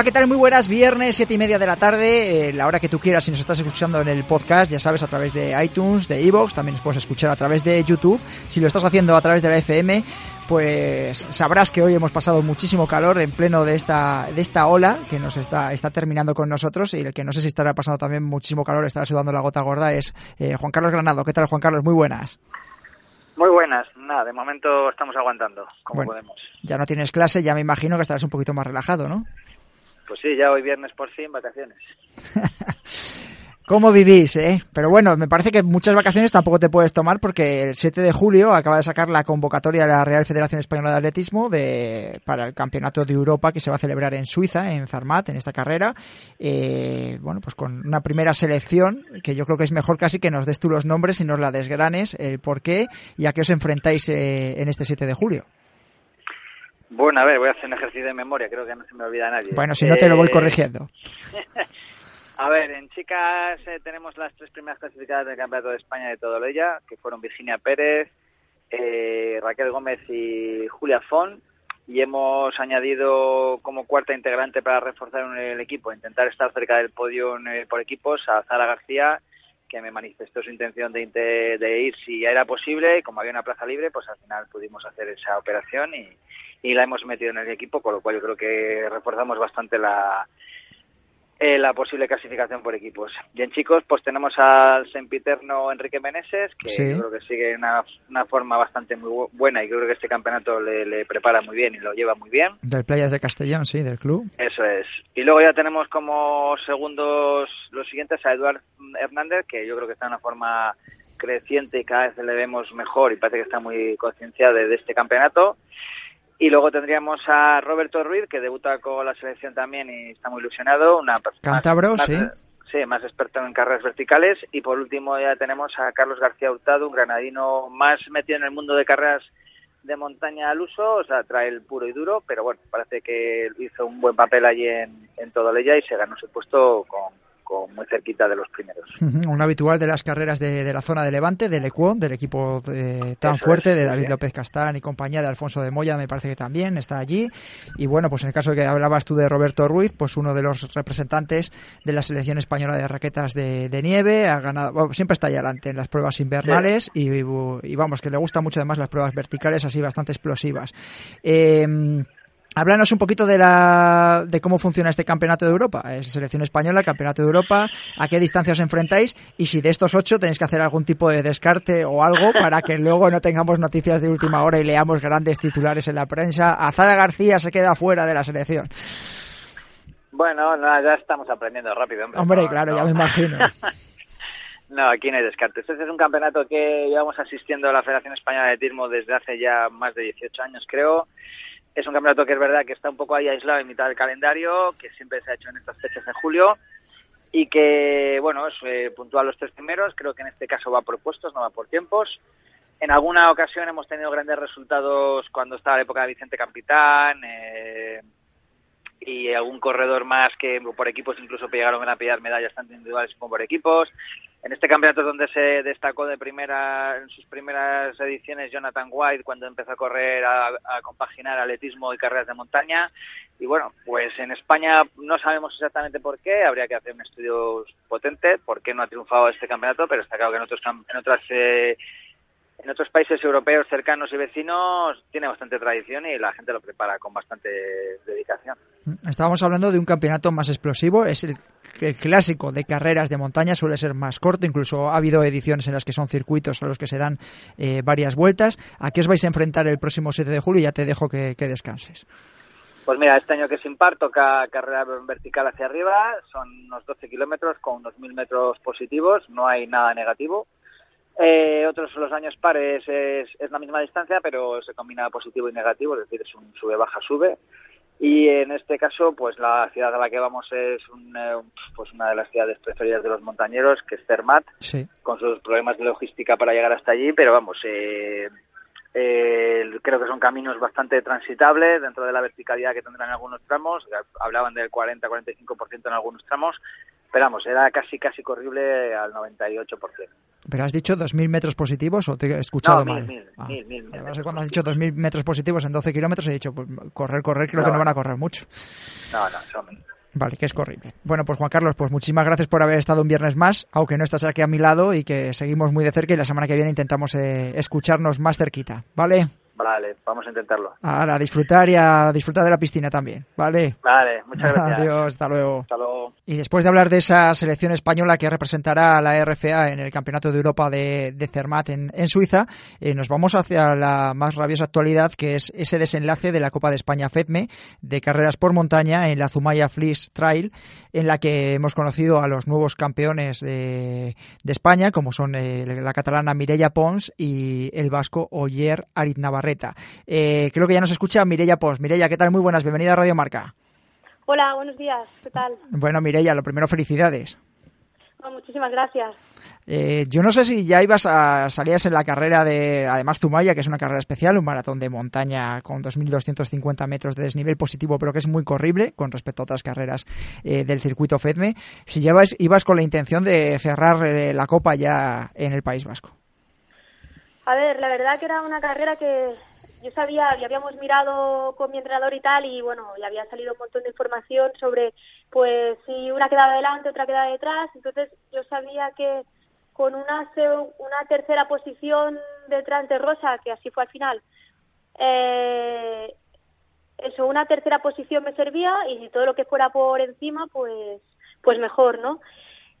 Hola, ¿qué tal? Muy buenas, viernes, siete y media de la tarde, eh, la hora que tú quieras, si nos estás escuchando en el podcast, ya sabes, a través de iTunes, de Evox, también nos puedes escuchar a través de YouTube. Si lo estás haciendo a través de la FM, pues sabrás que hoy hemos pasado muchísimo calor en pleno de esta, de esta ola que nos está, está terminando con nosotros y el que no sé si estará pasando también muchísimo calor, estará sudando la gota gorda, es eh, Juan Carlos Granado. ¿Qué tal, Juan Carlos? Muy buenas. Muy buenas, nada, de momento estamos aguantando, como podemos. Ya no tienes clase, ya me imagino que estarás un poquito más relajado, ¿no? Pues sí, ya hoy viernes por fin, vacaciones. ¿Cómo vivís, eh? Pero bueno, me parece que muchas vacaciones tampoco te puedes tomar porque el 7 de julio acaba de sacar la convocatoria de la Real Federación Española de Atletismo de, para el Campeonato de Europa que se va a celebrar en Suiza, en Zarmat, en esta carrera. Eh, bueno, pues con una primera selección que yo creo que es mejor casi que nos des tú los nombres y nos la desgranes, el por qué y a qué os enfrentáis eh, en este 7 de julio. Bueno, a ver, voy a hacer un ejercicio de memoria, creo que no se me olvida nadie. Bueno, si no te lo voy eh, corrigiendo. a ver, en chicas eh, tenemos las tres primeras clasificadas del Campeonato de España de todo ella, que fueron Virginia Pérez, eh, Raquel Gómez y Julia Font, y hemos añadido como cuarta integrante para reforzar el equipo, intentar estar cerca del podio por equipos, a Zara García, que me manifestó su intención de, de ir si ya era posible, y como había una plaza libre, pues al final pudimos hacer esa operación y y la hemos metido en el equipo, con lo cual yo creo que reforzamos bastante la, eh, la posible clasificación por equipos. Y en chicos, pues tenemos al sempiterno Enrique Meneses, que yo creo que sigue una, una forma bastante muy buena y creo que este campeonato le, prepara muy bien y lo lleva muy bien. Del Playas de Castellón, sí, del club. Eso es. Y luego ya tenemos como segundos los siguientes a Eduard Hernández, que yo creo que está en una forma creciente y cada vez le vemos mejor y parece que está muy concienciado de este campeonato. Y luego tendríamos a Roberto Ruiz, que debuta con la selección también y está muy ilusionado. Una Cántabro, sí. Sí, más experto en carreras verticales. Y por último ya tenemos a Carlos García Hurtado, un granadino más metido en el mundo de carreras de montaña al uso, o sea, trae el puro y duro, pero bueno, parece que hizo un buen papel allí en, en Todoleya y se ganó su puesto con, muy cerquita de los primeros. Un habitual de las carreras de, la zona de Levante, del Ecuón, del equipo eh, tan fuerte de David López Castán y compañía de Alfonso de Moya, me parece que también está allí. Y bueno, pues en el caso de que hablabas tú de Roberto Ruiz, pues uno de los representantes de la selección española de raquetas de, nieve, ha ganado, siempre está ahí adelante en las pruebas invernales y, y, vamos, que le gustan mucho además las pruebas verticales así bastante explosivas. Eh, Háblanos un poquito de, la, de cómo funciona este campeonato de Europa. Es selección española, campeonato de Europa, a qué distancia os enfrentáis y si de estos ocho tenéis que hacer algún tipo de descarte o algo para que luego no tengamos noticias de última hora y leamos grandes titulares en la prensa. Azara García se queda fuera de la selección. Bueno, ya estamos aprendiendo rápido. Hombre, claro, ya me imagino. no, aquí no hay descartes. Este es un campeonato que llevamos asistiendo a la Federación Española de Tirmo desde hace ya más de 18 años, creo es un campeonato que es verdad que está un poco ahí aislado en mitad del calendario, que siempre se ha hecho en estas fechas de julio y que, bueno, es eh, puntual los tres primeros. Creo que en este caso va por puestos, no va por tiempos. En alguna ocasión hemos tenido grandes resultados cuando estaba la época de Vicente Capitán eh, y algún corredor más que por equipos incluso llegaron a pillar medallas tanto individuales como por equipos. En este campeonato donde se destacó de primera, en sus primeras ediciones Jonathan White cuando empezó a correr, a, compaginar atletismo y carreras de montaña. Y bueno, pues en España no sabemos exactamente por qué, habría que hacer un estudio potente, por qué no ha triunfado este campeonato, pero está claro que en, otros, en otras eh, en otros países europeos cercanos y vecinos tiene bastante tradición y la gente lo prepara con bastante dedicación. Estábamos hablando de un campeonato más explosivo, es el, clásico de carreras de montaña, suele ser más corto, incluso ha habido ediciones en las que son circuitos a los que se dan eh, varias vueltas. ¿A qué os vais a enfrentar el próximo 7 de julio? Ya te dejo que, descanses. Pues mira, este año que es impar toca carrera vertical hacia arriba, son unos 12 kilómetros con unos 1000 metros positivos, no hay nada negativo. Eh, otros los años pares es, la misma distancia, pero se combina positivo y negativo, es decir, es un sube-baja-sube. y en este caso pues la ciudad a la que vamos es eh, pues una de las ciudades preferidas de los montañeros que es Zermatt con sus problemas de logística para llegar hasta allí pero vamos eh, eh, creo que son caminos bastante transitables dentro de la verticalidad que tendrán en algunos tramos. Hablaban del 40-45% en algunos tramos pero vamos, era casi casi corrible al 98%. ¿Pero has dicho 2.000 metros positivos o te he escuchado no, mal? Mil, ah. mil, mil, cuando has dicho 2.000 metros positivos en 12 kilómetros he dicho, pues, correr, correr, creo que no van a correr mucho. No, no, son mil. Vale, que es corrible. Bueno, pues Juan Carlos, pues muchísimas gracias por haber estado un viernes más, aunque no estás aquí a mi lado y que seguimos muy de cerca y la semana que viene intentamos eh, escucharnos más cerquita, ¿vale? Vale, vamos a intentarlo. Ahora, a disfrutar y a disfrutar de la piscina también, ¿vale? Vale, muchas gracias. Adiós, hasta luego. Hasta luego. Y después de hablar de esa selección española que representará a la RFA en el Campeonato de Europa de, de Zermatt en, en Suiza, eh, nos vamos hacia la más rabiosa actualidad, que es ese desenlace de la Copa de España FEDME de carreras por montaña en la Zumaya Fleece Trail, en la que hemos conocido a los nuevos campeones de, de España, como son eh, la catalana Mireia Pons y el vasco Oyer Arit Navarrete. Eh, creo que ya nos escucha Mireia Pons. Mireia, ¿qué tal? Muy buenas, bienvenida a Radio Marca. Hola, buenos días, ¿qué tal? Bueno, Mireia, lo primero, felicidades. Muchísimas gracias. Eh, yo no sé si ya ibas a salías en la carrera de, además Zumaya, que es una carrera especial, un maratón de montaña con 2.250 metros de desnivel positivo, pero que es muy corrible con respecto a otras carreras eh, del circuito FEDME. Si llevas, ibas con la intención de cerrar la copa ya en el País Vasco. A ver, la verdad que era una carrera que yo sabía, y habíamos mirado con mi entrenador y tal, y bueno, y había salido un montón de información sobre, pues, si una quedaba delante, otra quedaba detrás, entonces yo sabía que con una, una tercera posición detrás de Rosa, que así fue al final, eh, eso, una tercera posición me servía y todo lo que fuera por encima, pues, pues mejor, ¿no?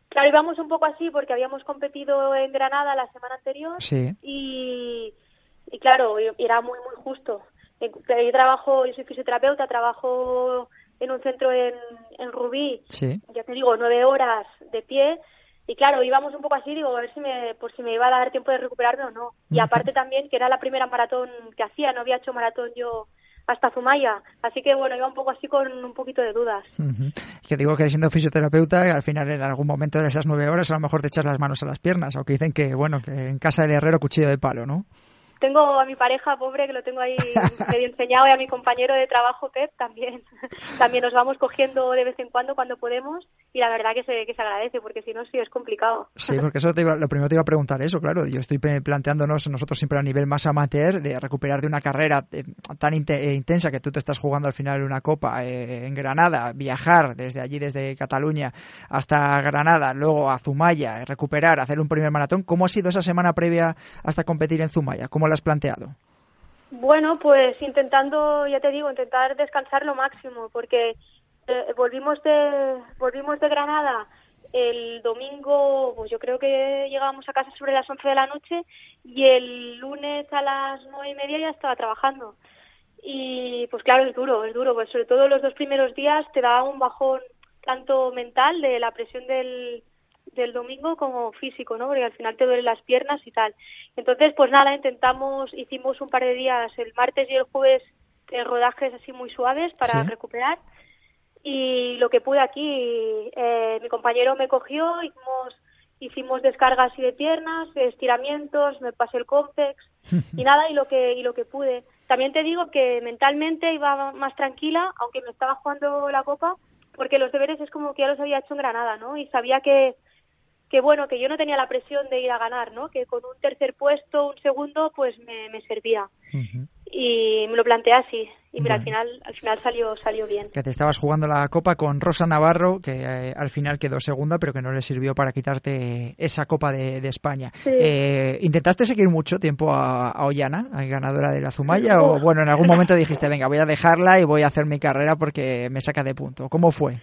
Claro, íbamos un poco así porque habíamos competido en Granada la semana anterior y, y claro, era muy, muy justo. Yo trabajo, yo soy fisioterapeuta, trabajo en un centro en, en Rubí, ya te digo, nueve horas de pie y claro, íbamos un poco así, digo, a ver si me, por si me iba a dar tiempo de recuperarme o no. Y aparte también que era la primera maratón que hacía, no había hecho maratón yo hasta Zumaya. Así que bueno, iba un poco así con un poquito de dudas. Que digo que siendo fisioterapeuta, al final en algún momento de esas nueve horas a lo mejor te echas las manos a las piernas, aunque dicen que, bueno, que en casa del herrero cuchillo de palo, ¿no? Tengo a mi pareja pobre que lo tengo ahí medio enseñado y a mi compañero de trabajo Pep también. También nos vamos cogiendo de vez en cuando cuando podemos y la verdad que se, que se agradece porque si no sí es complicado. Sí porque eso te iba, lo primero te iba a preguntar eso claro. Yo estoy planteándonos nosotros siempre a nivel más amateur de recuperar de una carrera eh, tan eh, intensa que tú te estás jugando al final una copa eh, en Granada viajar desde allí desde Cataluña hasta Granada luego a Zumaya recuperar hacer un primer maratón. ¿cómo ha sido esa semana previa hasta competir en Zumaya? ¿Cómo has planteado? Bueno, pues intentando, ya te digo, intentar descansar lo máximo, porque eh, volvimos de volvimos de Granada el domingo, pues yo creo que llegábamos a casa sobre las 11 de la noche y el lunes a las nueve y media ya estaba trabajando. Y pues claro, es duro, es duro, pues sobre todo los dos primeros días te da un bajón tanto mental de la presión del, del domingo como físico, ¿no? Porque al final te duelen las piernas y tal. Entonces, pues nada, intentamos, hicimos un par de días, el martes y el jueves, de rodajes así muy suaves para recuperar. Y lo que pude aquí, eh, mi compañero me cogió, hicimos, hicimos descargas y de piernas, estiramientos, me pasé el complex y nada, y lo que, y lo que pude. También te digo que mentalmente iba más tranquila, aunque me estaba jugando la copa, porque los deberes es como que ya los había hecho en Granada, ¿no? Y sabía que, que bueno, que yo no tenía la presión de ir a ganar, ¿no? Que con un tercer puesto, un segundo, pues me, servía. Y me lo planteé así. Y mira, al final, al final salió, salió bien. Que te estabas jugando la copa con Rosa Navarro, que eh, al final quedó segunda, pero que no le sirvió para quitarte esa copa de, España. Eh, ¿Intentaste seguir mucho tiempo a, a Ollana, ganadora de la Zumaya? O bueno, en algún momento dijiste, venga, voy a dejarla y voy a hacer mi carrera porque me saca de punto. ¿Cómo fue?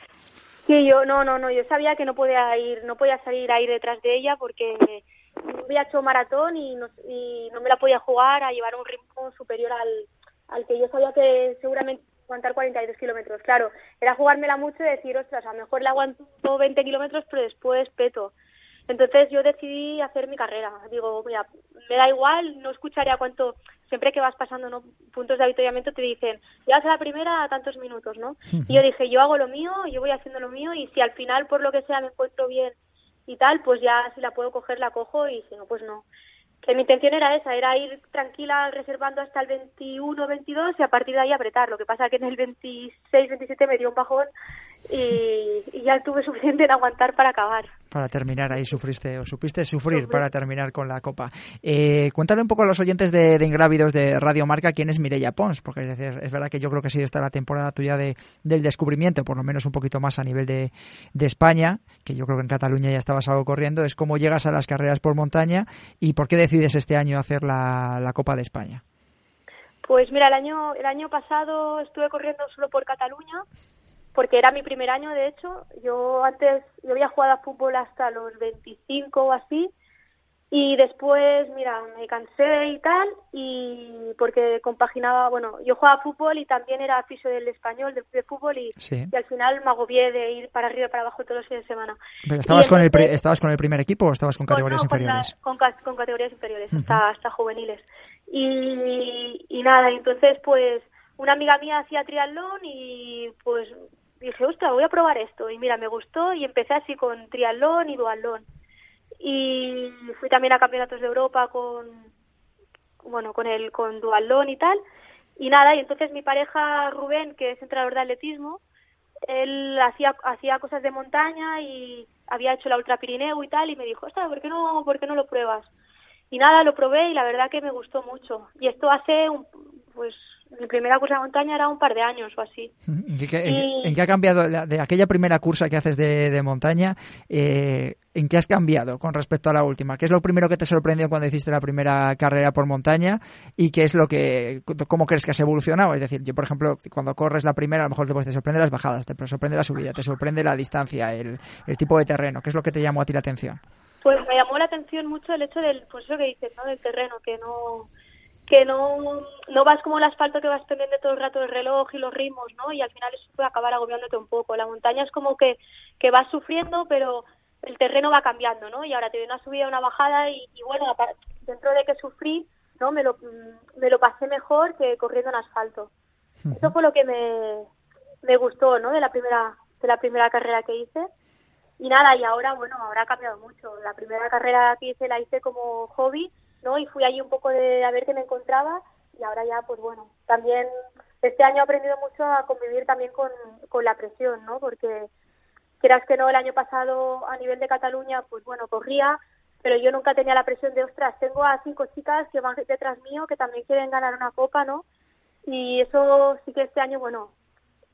Sí, yo no, no, no, yo sabía que no podía ir, no podía salir a ir detrás de ella porque no había hecho maratón y no, y no me la podía jugar a llevar un ritmo superior al, al que yo sabía que seguramente aguantar 42 kilómetros. Claro, era jugármela mucho y decir, ostras, a lo mejor le aguanto 20 kilómetros, pero después peto. Entonces yo decidí hacer mi carrera. Digo, mira, me da igual, no escucharé a cuánto, siempre que vas pasando ¿no? puntos de avituallamiento te dicen, llegas a la primera a tantos minutos, ¿no? Y yo dije, yo hago lo mío, yo voy haciendo lo mío y si al final por lo que sea me encuentro bien y tal, pues ya si la puedo coger la cojo y si no, pues no. Que mi intención era esa, era ir tranquila reservando hasta el 21, 22 y a partir de ahí apretar. Lo que pasa que en el 26, 27 me dio un bajón y, ya tuve suficiente en aguantar para acabar. Para terminar, ahí sufriste o supiste sufrir para terminar con la copa. Eh, cuéntale un poco a los oyentes de, de, Ingrávidos de Radio Marca quién es Mireia Pons, porque es, decir, es verdad que yo creo que ha sido esta la temporada tuya de, del descubrimiento, por lo menos un poquito más a nivel de, de España, que yo creo que en Cataluña ya estabas algo corriendo, es cómo llegas a las carreras por montaña y por qué decides este año hacer la, la Copa de España. Pues mira, el año, el año pasado estuve corriendo solo por Cataluña porque era mi primer año, de hecho. Yo antes, yo había jugado a fútbol hasta los 25 o así, y después, mira, me cansé y tal, y porque compaginaba, bueno, yo jugaba fútbol y también era aficio del español, de, fútbol, y, y, al final me agobié de ir para arriba y para abajo todos los fines de semana. ¿Pero estabas, con el, ¿estabas con el primer equipo o estabas con categorías inferiores? Con, con, categorías inferiores, hasta, hasta juveniles. Y, y nada, entonces pues una amiga mía hacía triatlón y pues dije, ostras, voy a probar esto. Y mira, me gustó y empecé así con triatlón y duatlón. Y fui también a campeonatos de Europa con, bueno, con el, con duatlón y tal. Y nada, y entonces mi pareja Rubén, que es entrenador de atletismo, él hacía, hacía cosas de montaña y había hecho la Ultra Pirineo y tal, y me dijo, ostras, ¿por qué no, por qué no lo pruebas? Y nada, lo probé y la verdad que me gustó mucho. Y esto hace, un, pues, mi primera cursa de montaña era un par de años o así. ¿En qué, ha cambiado de aquella primera cursa que haces de, montaña? Eh, ¿En qué has cambiado con respecto a la última? ¿Qué es lo primero que te sorprendió cuando hiciste la primera carrera por montaña? ¿Y qué es lo que, cómo crees que has evolucionado? Es decir, yo, por ejemplo, cuando corres la primera, a lo mejor te, pues, te sorprende las bajadas, te sorprende la subida, te sorprende la distancia, el, el tipo de terreno. ¿Qué es lo que te llamó a ti la atención? Pues me llamó la atención mucho el hecho del, pues eso que dices, ¿no? Del terreno, que no que no, no vas como el asfalto que vas pendiente todo el rato del reloj y los ritmos, ¿no? Y al final eso puede acabar agobiándote un poco. La montaña es como que, que vas sufriendo, pero el terreno va cambiando, ¿no? Y ahora te viene una subida, una bajada y, bueno, dentro de que sufrí, ¿no? Me lo, me lo pasé mejor que corriendo en asfalto. Eso fue lo que me, me gustó, ¿no? De la primera, de la primera carrera que hice. Y nada, y ahora, bueno, ahora ha cambiado mucho. La primera carrera que hice la hice como hobby ¿no? Y fui allí un poco de a ver qué me encontraba y ahora ya, pues bueno, también este año he aprendido mucho a convivir también con, con la presión, ¿no? Porque quieras que no, el año pasado a nivel de Cataluña, pues bueno, corría, pero yo nunca tenía la presión de, ostras, tengo a cinco chicas que van detrás mío, que también quieren ganar una copa, ¿no? Y eso sí que este año, bueno,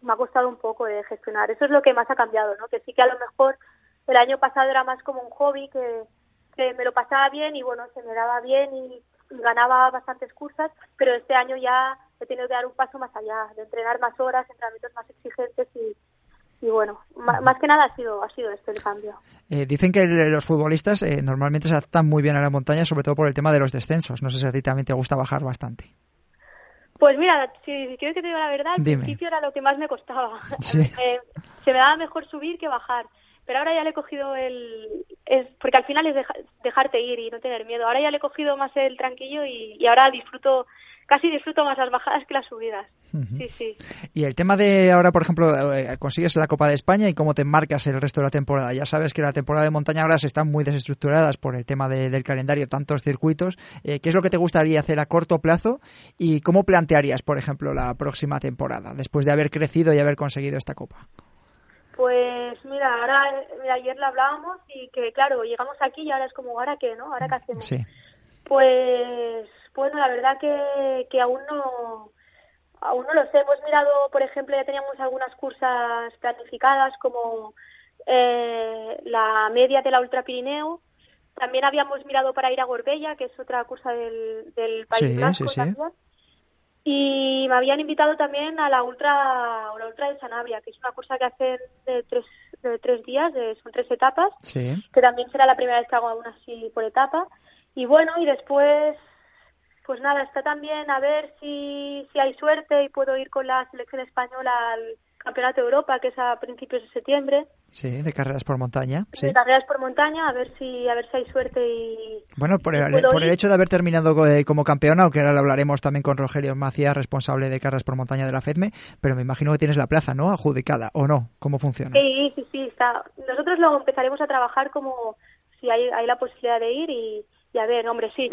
me ha costado un poco de gestionar. Eso es lo que más ha cambiado, ¿no? Que sí que a lo mejor el año pasado era más como un hobby que, que me lo pasaba bien y bueno, se me daba bien y, ganaba bastantes cursas, pero este año ya he tenido que dar un paso más allá, de entrenar más horas, entrenamientos más exigentes y, y bueno, más, que nada ha sido, ha sido este el cambio. Eh, dicen que los futbolistas eh, normalmente se adaptan muy bien a la montaña, sobre todo por el tema de los descensos. No sé si a ti también te gusta bajar bastante. Pues mira, si quieres que te diga la verdad, al principio era lo que más me costaba. Eh, se me daba mejor subir que bajar pero ahora ya le he cogido el... Es, porque al final es dejarte ir y no tener miedo. Ahora ya le he cogido más el tranquillo y, ahora disfruto, casi disfruto más las bajadas que las subidas. Sí, sí. Y el tema de ahora, por ejemplo, eh, consigues la Copa de España y cómo te marcas el resto de la temporada. Ya sabes que la temporada de montaña ahora se están muy desestructuradas por el tema del calendario, tantos circuitos. Eh, ¿Qué es lo que te gustaría hacer a corto plazo y cómo plantearías, por ejemplo, la próxima temporada después de haber crecido y haber conseguido esta Copa? Pues mira, ahora, mira, ayer lo hablábamos y que claro, llegamos aquí y ahora es como, ¿ahora qué, no? ¿Ahora qué hacemos? Sí. Pues, bueno, la verdad que, que aún no, aún no lo sé. Hemos mirado, por ejemplo, ya teníamos algunas cursas planificadas como eh, la media de la Ultra Pirineo. También habíamos mirado para ir a Gorbella, que es otra cursa del, del País Vasco y me habían invitado también a la Ultra, la ultra de Sanabria, que es una cursa que hacen de tres, de tres días, de, son tres etapas, que también será la primera vez que hago aún así por etapa. Y bueno, y después, pues nada, está también a ver si, si hay suerte y puedo ir con la selección española al Campeonato de Europa, que es a principios de septiembre. Sí, de carreras por montaña. Sí. De carreras por montaña, a ver si a ver si hay suerte y. Bueno, por, el, por el, hecho de haber terminado eh, como campeona, aunque ahora lo hablaremos también con Rogelio Macías, responsable de carreras por montaña de la FEDME, pero me imagino que tienes la plaza, ¿no? Adjudicada, ¿o no? ¿Cómo funciona? Sí, sí, sí. Está. Nosotros luego empezaremos a trabajar como si hay, hay la posibilidad de ir y, y a ver, hombre, sí.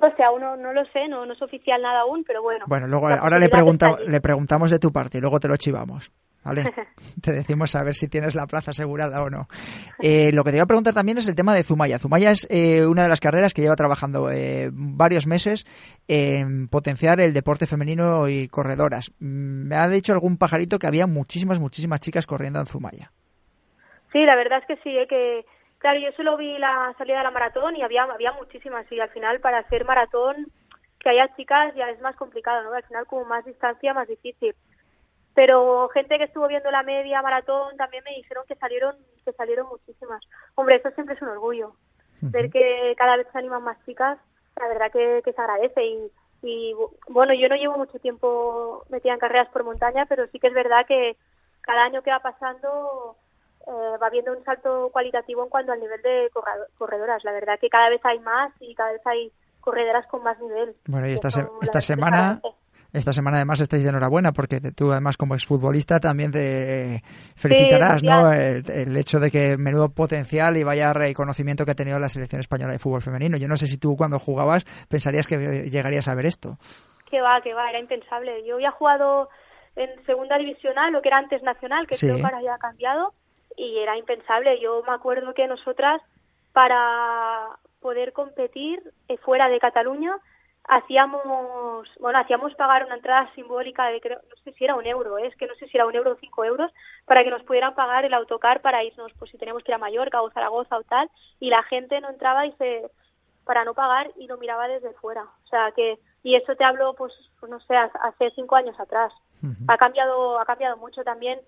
O sea, aún no, no lo sé, no, no es oficial nada aún, pero bueno. Bueno, luego ahora le, pregunta, le preguntamos de tu parte y luego te lo chivamos. ¿Vale? te decimos a ver si tienes la plaza asegurada o no. Eh, lo que te iba a preguntar también es el tema de Zumaya. Zumaya es eh, una de las carreras que lleva trabajando eh, varios meses en potenciar el deporte femenino y corredoras. Mm, me ha dicho algún pajarito que había muchísimas, muchísimas chicas corriendo en Zumaya. Sí, la verdad es que sí, que Claro, yo solo vi la salida de la maratón y había, había muchísimas y al final para hacer maratón que haya chicas ya es más complicado, ¿no? Al final como más distancia, más difícil. Pero gente que estuvo viendo la media maratón también me dijeron que salieron que salieron muchísimas. Hombre, eso siempre es un orgullo. Ver que cada vez se animan más chicas, la verdad que, que se agradece y, y bueno, yo no llevo mucho tiempo metida en carreras por montaña, pero sí que es verdad que cada año que va pasando eh, va viendo un salto cualitativo en cuanto al nivel de corredoras. La verdad que cada vez hay más y cada vez hay corredoras con más nivel. Bueno, y esta, esta semana... Esta semana además estáis de enhorabuena porque tú además como exfutbolista también te felicitarás, ¿no? El, hecho de que menudo potencial y vaya reconocimiento que ha tenido la selección española de fútbol femenino. Yo no sé si tú cuando jugabas pensarías que llegarías a ver esto. Que va, que va, era impensable. Yo había jugado en segunda divisional, lo que era antes nacional, que creo que ahora ya ha cambiado, y era impensable. Yo me acuerdo que nosotras, para poder competir eh, fuera de Cataluña, hacíamos, bueno, hacíamos pagar una entrada simbólica de, creo, no sé si era un euro, ¿eh? es que no sé si era un euro o cinco euros, para que nos pudieran pagar el autocar para irnos, pues si teníamos que ir a Mallorca o Zaragoza o tal, y la gente no entraba y se, para no pagar y lo miraba desde fuera. O sea que, y eso te hablo, pues, pues no sé, hace cinco años atrás. Ha cambiado, ha cambiado mucho también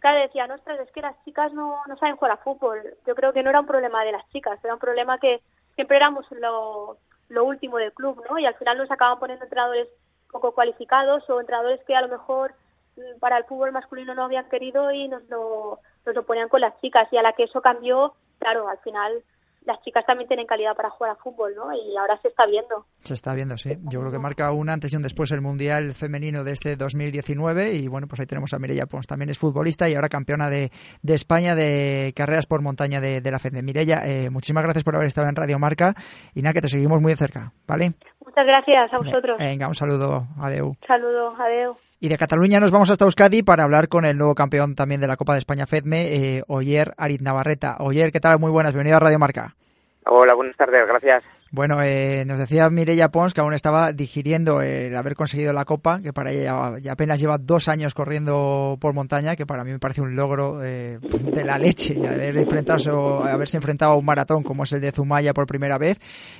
claro, decía, ostras, es que las chicas no, no saben jugar a fútbol. Yo creo que no era un problema de las chicas, era un problema que siempre éramos lo, lo último del club, ¿no? Y al final nos acaban poniendo entrenadores poco cualificados o entrenadores que a lo mejor mm, para el fútbol masculino no habían querido y nos lo, nos lo ponían con las chicas. Y a la que eso cambió, claro, al final las chicas también tienen calidad para jugar a fútbol, ¿no? Y ahora se está viendo. Se está viendo, sí. Yo creo que marca un antes y un después el Mundial Femenino de este 2019 y bueno, pues ahí tenemos a Mireia Pons, también es futbolista y ahora campeona de, de España de carreras por montaña de, la FED. Mireia, eh, muchísimas gracias por haber estado en Radio Marca y nada, que te seguimos muy de cerca, ¿vale? Muchas gracias a vosotros. Venga, un saludo, adeu. Saludo, adeu. Y de Cataluña nos vamos hasta Euskadi para hablar con el nuevo campeón también de la Copa de España FEDME, eh, Oyer Arit Navarreta. Oyer, ¿qué tal? Muy buenas, bienvenido a Radio Marca. Hola, buenas tardes, gracias. Bueno, eh, nos decía Mireia Pons que aún estaba digiriendo el haber conseguido la Copa, que para ella ya apenas lleva dos años corriendo por montaña, que para mí me parece un logro eh, de la leche, haber enfrentado, haberse enfrentado a un maratón como es el de Zumaya por primera vez.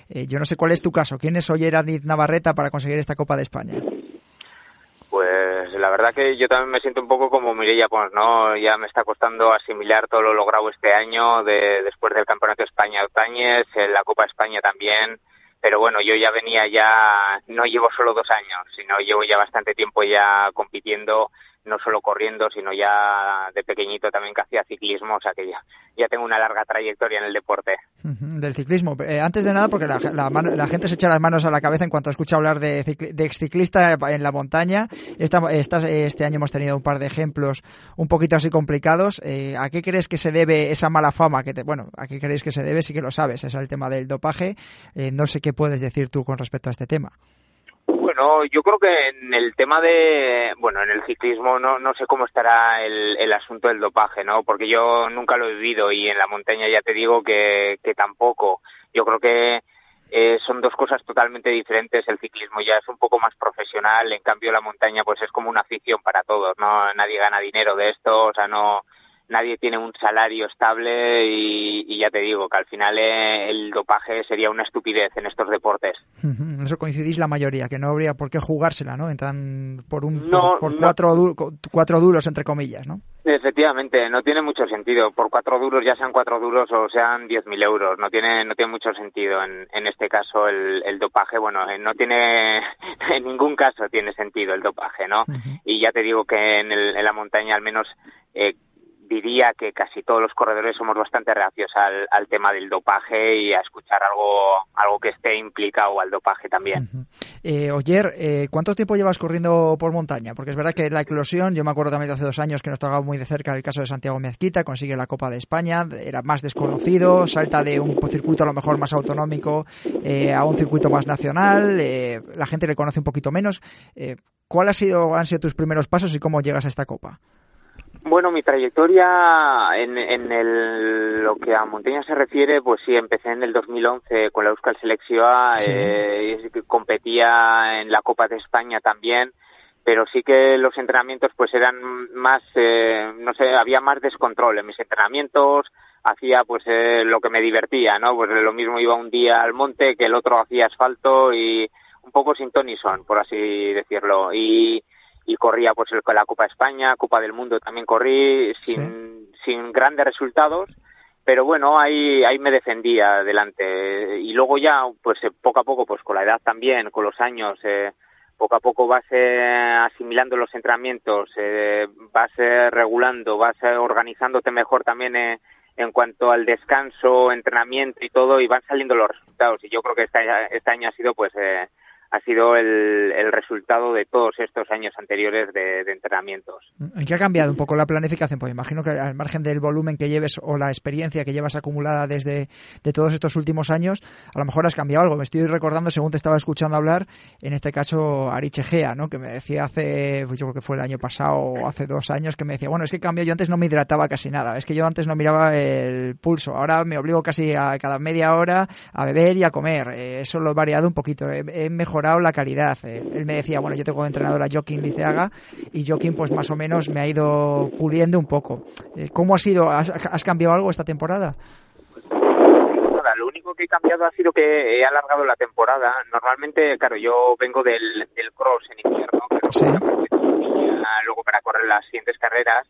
Eh, yo no sé cuál es tu caso. ¿Quién es Oyer Navarreta para conseguir esta Copa de España? La verdad que yo también me siento un poco como Mireia Pons, ¿no? Ya me está costando asimilar todo lo logrado este año, de, después del Campeonato de España Otañez, en la Copa España también, pero bueno, yo ya venía ya, no llevo solo dos años, sino llevo ya bastante tiempo ya compitiendo no solo corriendo, sino ya de pequeñito también que hacía ciclismo, o sea que ya, ya tengo una larga trayectoria en el deporte. del ciclismo. Eh, antes de nada, porque la, la, gente se echa las manos a la cabeza en cuanto escucha hablar de, de exciclista en la montaña. Esta, este año hemos tenido un par de ejemplos un poquito así complicados. Eh, ¿A qué crees que se debe esa mala fama? que te, Bueno, ¿a qué creéis que se debe? Sí que lo sabes, es el tema del dopaje. Eh, no sé qué puedes decir tú con respecto a este tema. Bueno, yo creo que en el tema de, bueno, en el ciclismo no, no sé cómo estará el, el asunto del dopaje, ¿no? Porque yo nunca lo he vivido y en la montaña ya te digo que, que tampoco. Yo creo que eh, son dos cosas totalmente diferentes. El ciclismo ya es un poco más profesional, en cambio la montaña pues es como una afición para todos, ¿no? Nadie gana dinero de esto, o sea, no, nadie tiene un salario estable y, ya te digo que al final eh, el dopaje sería una estupidez en estos deportes. En eso coincidís la mayoría, que no habría por qué jugársela, ¿no? Entran por un por, cuatro, cuatro duros entre comillas, ¿no? Efectivamente, no tiene mucho sentido. Por cuatro duros, ya sean cuatro duros o sean diez mil euros, no tiene, no tiene mucho sentido. En, en este caso, el, el dopaje, bueno, eh, no tiene, en ningún caso tiene sentido el dopaje, ¿no? Y ya te digo que en, el, en la montaña, al menos, eh, diría que casi todos los corredores somos bastante reacios al, tema del dopaje y a escuchar algo, algo que esté implicado al dopaje también. eh, Oyer, eh, ¿cuánto tiempo llevas corriendo por montaña? Porque es verdad que la eclosión, yo me acuerdo también de hace dos años que nos tocaba muy de cerca el caso de Santiago Mezquita, consigue la Copa de España, era más desconocido, salta de un circuito a lo mejor más autonómico eh, a un circuito más nacional, eh, la gente le conoce un poquito menos. Eh, ¿Cuál ha sido, han sido tus primeros pasos y cómo llegas a esta Copa? Bueno, mi trayectoria en, en el, lo que a montaña se refiere, pues sí, empecé en el 2011 con la Euskal Selección, sí. eh, competía en la Copa de España también, pero sí que los entrenamientos pues eran más, eh, no sé, había más descontrol en mis entrenamientos, hacía pues eh, lo que me divertía, ¿no? Pues lo mismo iba un día al monte que el otro hacía asfalto y un poco sin Tony son, por así decirlo, y y corría pues el, la Copa España, Copa del Mundo también corrí sin, sí. sin grandes resultados, pero bueno, ahí, ahí me defendía delante. Y luego ya, pues poco a poco, pues con la edad también, con los años, eh, poco a poco vas eh, asimilando los entrenamientos, eh, vas eh, regulando, vas organizándote mejor también en cuanto al descanso, entrenamiento y todo, y van saliendo los resultados. Y yo creo que este, este año ha sido pues ha sido el, el, resultado de todos estos años anteriores de, entrenamientos. ¿En qué ha cambiado un poco la planificación? Pues imagino que al margen del volumen que lleves o la experiencia que llevas acumulada desde de todos estos últimos años, a lo mejor has cambiado algo. Me estoy recordando, según te estaba escuchando hablar, en este caso Ariche Gea, ¿no? que me decía hace, pues yo creo que fue el año pasado o hace dos años, que me decía, bueno, es que cambio, yo antes no me hidrataba casi nada, es que yo antes no miraba el pulso, ahora me obligo casi a cada media hora a beber y a comer. Eh, eso lo he variado un poquito, he, he mejorado la calidad. Eh, él me decía, bueno, yo tengo de entrenador a Joaquín Liceaga y Joaquín pues más o menos me ha ido puliendo un poco. Eh, ¿Cómo ha sido? ¿Has, ¿Has, cambiado algo esta temporada? Lo único que he cambiado ha sido que he alargado la temporada. Normalmente, claro, yo vengo del, del cross en invierno, pero sí. luego para correr las siguientes carreras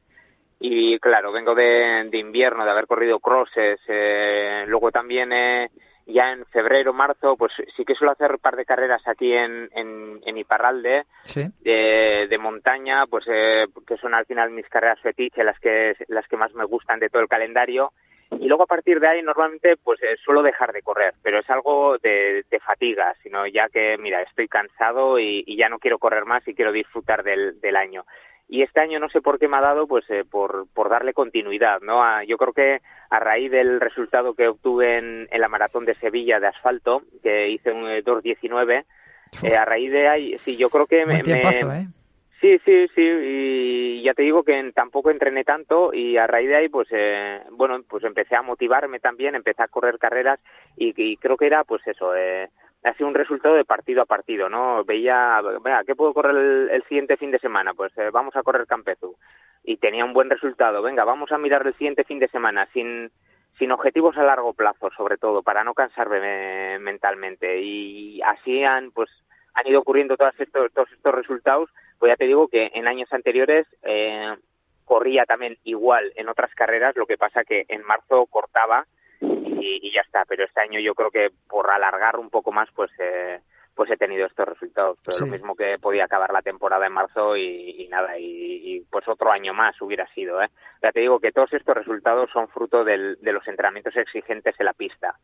y claro, vengo de, de invierno, de haber corrido crosses, eh, luego también... Eh, ya en febrero, marzo, pues sí que suelo hacer un par de carreras aquí en, en, en Iparralde, sí. de, de, montaña, pues eh, que son al final mis carreras fetiche, las que, las que más me gustan de todo el calendario. Y luego a partir de ahí normalmente pues eh, suelo dejar de correr, pero es algo de, de fatiga, sino ya que, mira, estoy cansado y, y, ya no quiero correr más y quiero disfrutar del, del año y este año no sé por qué me ha dado pues eh, por, por darle continuidad no a, yo creo que a raíz del resultado que obtuve en, en la maratón de Sevilla de asfalto que hice un 2.19 eh, a raíz de ahí sí yo creo que me, tiempazo, me... ¿eh? sí sí sí y ya te digo que en, tampoco entrené tanto y a raíz de ahí pues eh, bueno pues empecé a motivarme también empecé a correr carreras y, y creo que era pues eso eh, ha sido un resultado de partido a partido, ¿no? Veía, venga, ¿qué puedo correr el, el siguiente fin de semana? Pues eh, vamos a correr Campezu. Y tenía un buen resultado. Venga, vamos a mirar el siguiente fin de semana sin, sin objetivos a largo plazo, sobre todo, para no cansarme mentalmente. Y así han, pues, han ido ocurriendo todos estos, todos estos resultados. Pues ya te digo que en años anteriores eh, corría también igual en otras carreras, lo que pasa que en marzo cortaba y, y, ya está. Pero este año yo creo que por alargar un poco más, pues eh, pues he tenido estos resultados. Pero sí. lo mismo que podía acabar la temporada en marzo y, y nada, y, y, pues otro año más hubiera sido. ¿eh? Ya te digo que todos estos resultados son fruto del, de los entrenamientos exigentes en la pista.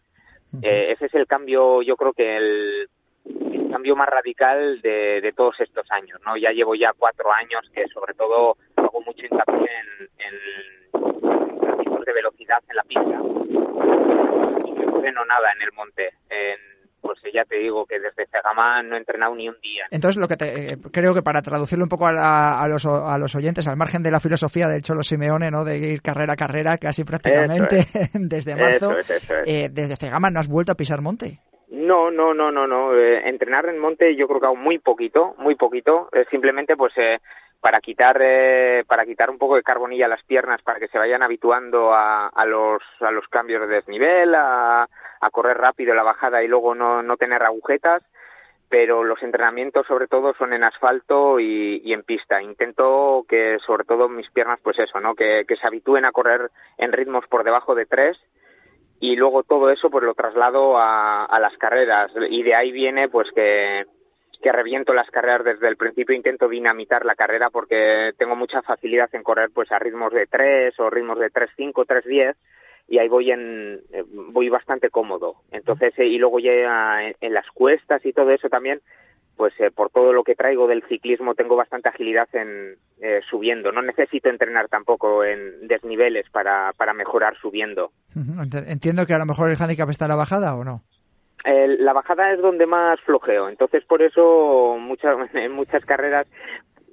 Uh -huh. eh, ese es el cambio, yo creo que el, el cambio más radical de, de, todos estos años. no Ya llevo ya cuatro años que sobre todo hago mucho hincapié en, en, de velocidad en la pista y que freno nada en el monte. En, pues ya te digo que desde Cegama no he entrenado ni un día. Entonces, lo que te, eh, creo que para traducirlo un poco a, la, a, los, a los oyentes, al margen de la filosofía del Cholo Simeone, ¿no? de ir carrera a carrera casi prácticamente es. desde marzo, eso es, eso es. Eh, desde Cegama no has vuelto a pisar monte. No, no, no, no, no. Eh, entrenar en monte yo creo que aún muy poquito, muy poquito. Eh, simplemente pues eh, para quitar eh, para quitar un poco de carbonilla a las piernas para que se vayan habituando a, a los a los cambios de desnivel, a, a correr rápido la bajada y luego no, no tener agujetas pero los entrenamientos sobre todo son en asfalto y, en pista. Intento que sobre todo mis piernas, pues eso, ¿no? Que, se habitúen a correr en ritmos por debajo de tres y luego todo eso pues lo traslado a, a las carreras y de ahí viene pues que, que reviento las carreras desde el principio, intento dinamitar la carrera porque tengo mucha facilidad en correr pues a ritmos de tres o ritmos de tres cinco, tres diez y ahí voy en eh, voy bastante cómodo. Entonces eh, y luego ya en, las cuestas y todo eso también pues eh, por todo lo que traigo del ciclismo tengo bastante agilidad en subiendo. No necesito entrenar tampoco en desniveles para para mejorar subiendo. Entiendo que a lo mejor el handicap está en la bajada o no la bajada es donde más flojeo, entonces por eso muchas, en muchas carreras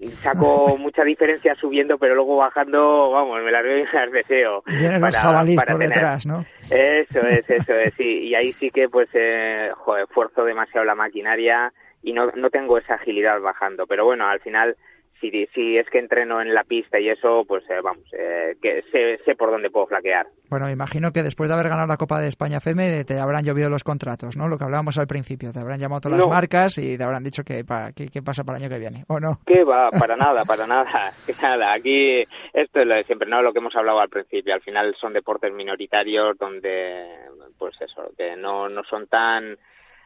saco mucha diferencia subiendo, pero luego bajando, vamos, me las veo y las deseo. Vienen los jabalíes por detrás, ¿no? Eso es, eso es. Y ahí sí que, pues, eh, joder, esfuerzo demasiado la maquinaria y no, no tengo esa agilidad bajando. Pero bueno, al final si, si es que entreno en la pista y eso, pues eh, vamos, eh, que sé, sé por dónde puedo flaquear. Bueno, imagino que después de haber ganado la Copa de España FEME te habrán llovido los contratos, ¿no? Lo que hablábamos al principio, te habrán llamado todas las marcas y te habrán dicho que para, qué, pasa para el año que viene, ¿o no? ¿Qué va? Para nada, para nada, nada. Aquí esto es lo de siempre, ¿no? Lo que hemos hablado al principio, al final son deportes minoritarios donde, pues eso, que no, no son tan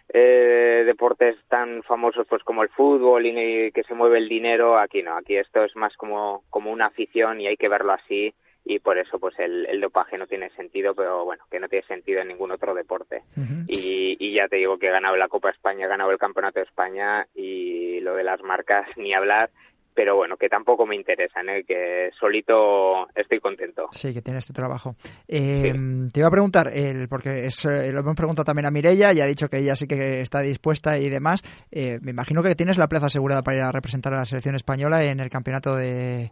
eh, deportes tan famosos pues como el fútbol y que se mueve el dinero, aquí no, aquí esto es más como, como una afición y hay que verlo así. Y por eso pues el, el dopaje no tiene sentido, pero bueno, que no tiene sentido en ningún otro deporte. y, y ya te digo que he ganado la Copa España, he ganado el Campeonato de España y lo de las marcas ni hablar pero bueno, que tampoco me interesan, ¿eh? que solito estoy contento. Sí, que tienes tu trabajo. Eh, te iba a preguntar, el, porque es, eh, lo hemos preguntado también a Mirella y ha dicho que ella sí que está dispuesta y demás. Eh, me imagino que tienes la plaza asegurada para ir a representar a la selección española en el campeonato de,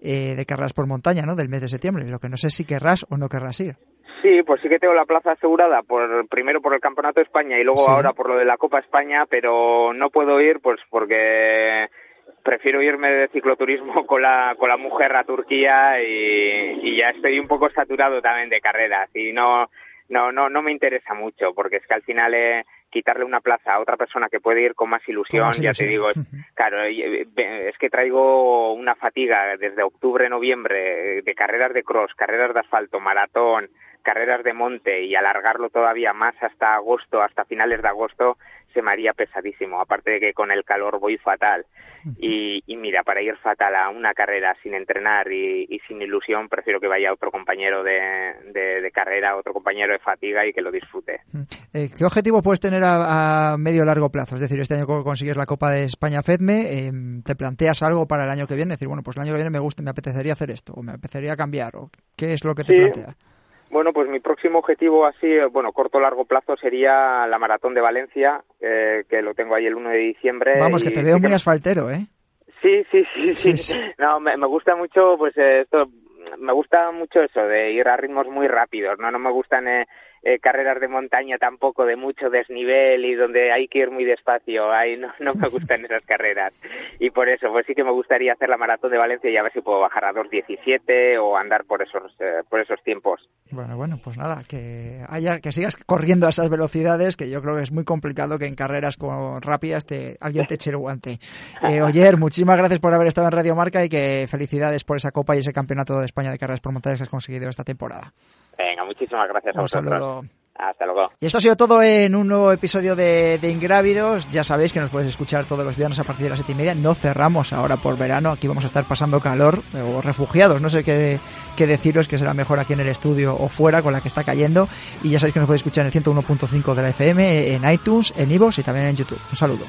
de carreras por montaña, ¿no? Del mes de septiembre. Lo que no sé si querrás o no querrás ir. Sí, pues sí que tengo la plaza asegurada, por primero por el Campeonato de España y luego ahora por lo de la Copa España, pero no puedo ir pues porque prefiero irme de cicloturismo con la, con la mujer a Turquía y, ya estoy un poco saturado también de carreras y no, no, no, no me interesa mucho porque es que al final eh, quitarle una plaza a otra persona que puede ir con más ilusión, ya te digo, claro, eh, es que traigo una fatiga desde octubre, noviembre de carreras de cross, carreras de asfalto, maratón, carreras de monte y alargarlo todavía más hasta agosto, hasta finales de agosto, se me haría pesadísimo. Aparte de que con el calor voy fatal. Y, mira, para ir fatal a una carrera sin entrenar y, sin ilusión, prefiero que vaya otro compañero de, carrera, otro compañero de fatiga y que lo disfrute. Eh, ¿Qué objetivo puedes tener a, medio o largo plazo? Es decir, este año consigues la Copa de España FEDME, em, ¿te planteas algo para el año que viene? Es decir, bueno, pues el año que viene me gusta, me apetecería hacer esto, o me apetecería cambiar, o ¿qué es lo que te plantea? Bueno, pues mi próximo objetivo así, eh, bueno, corto largo plazo sería la maratón de Valencia, eh, que lo tengo ahí el 1 de diciembre. Vamos, que te veo muy asfaltero, ¿eh? Sí, sí, sí, sí. No, me, gusta mucho, pues eh, esto, me gusta mucho eso de ir a ritmos muy rápidos, ¿no? No me gustan eh, carreras de montaña tampoco de mucho desnivel y donde hay que ir muy despacio. Ahí no, no me gustan esas carreras. Y por eso, pues sí que me gustaría hacer la maratón de Valencia y a ver si puedo bajar a 2.17 o andar por esos, eh, por esos tiempos. Bueno, bueno, pues nada, que haya, que sigas corriendo a esas velocidades, que yo creo que es muy complicado que en carreras con rápidas te, alguien te eche el guante. Eh, Oyer, muchísimas gracias por haber estado en Radio Marca y que felicidades por esa copa y ese campeonato de España de carreras por montañas que has conseguido esta temporada. Muchísimas gracias a vosotros. Hasta luego. Y esto ha sido todo en un nuevo episodio de, Ingrávidos. Ya sabéis que nos podéis escuchar todos los viernes a partir de las siete y media. No cerramos ahora por verano. Aquí vamos a estar pasando calor o refugiados. No sé qué, qué deciros que será mejor aquí en el estudio o fuera con la que está cayendo. Y ya sabéis que nos podéis escuchar en el 101.5 de la FM, en iTunes, en iVoox y también en YouTube. Un saludo.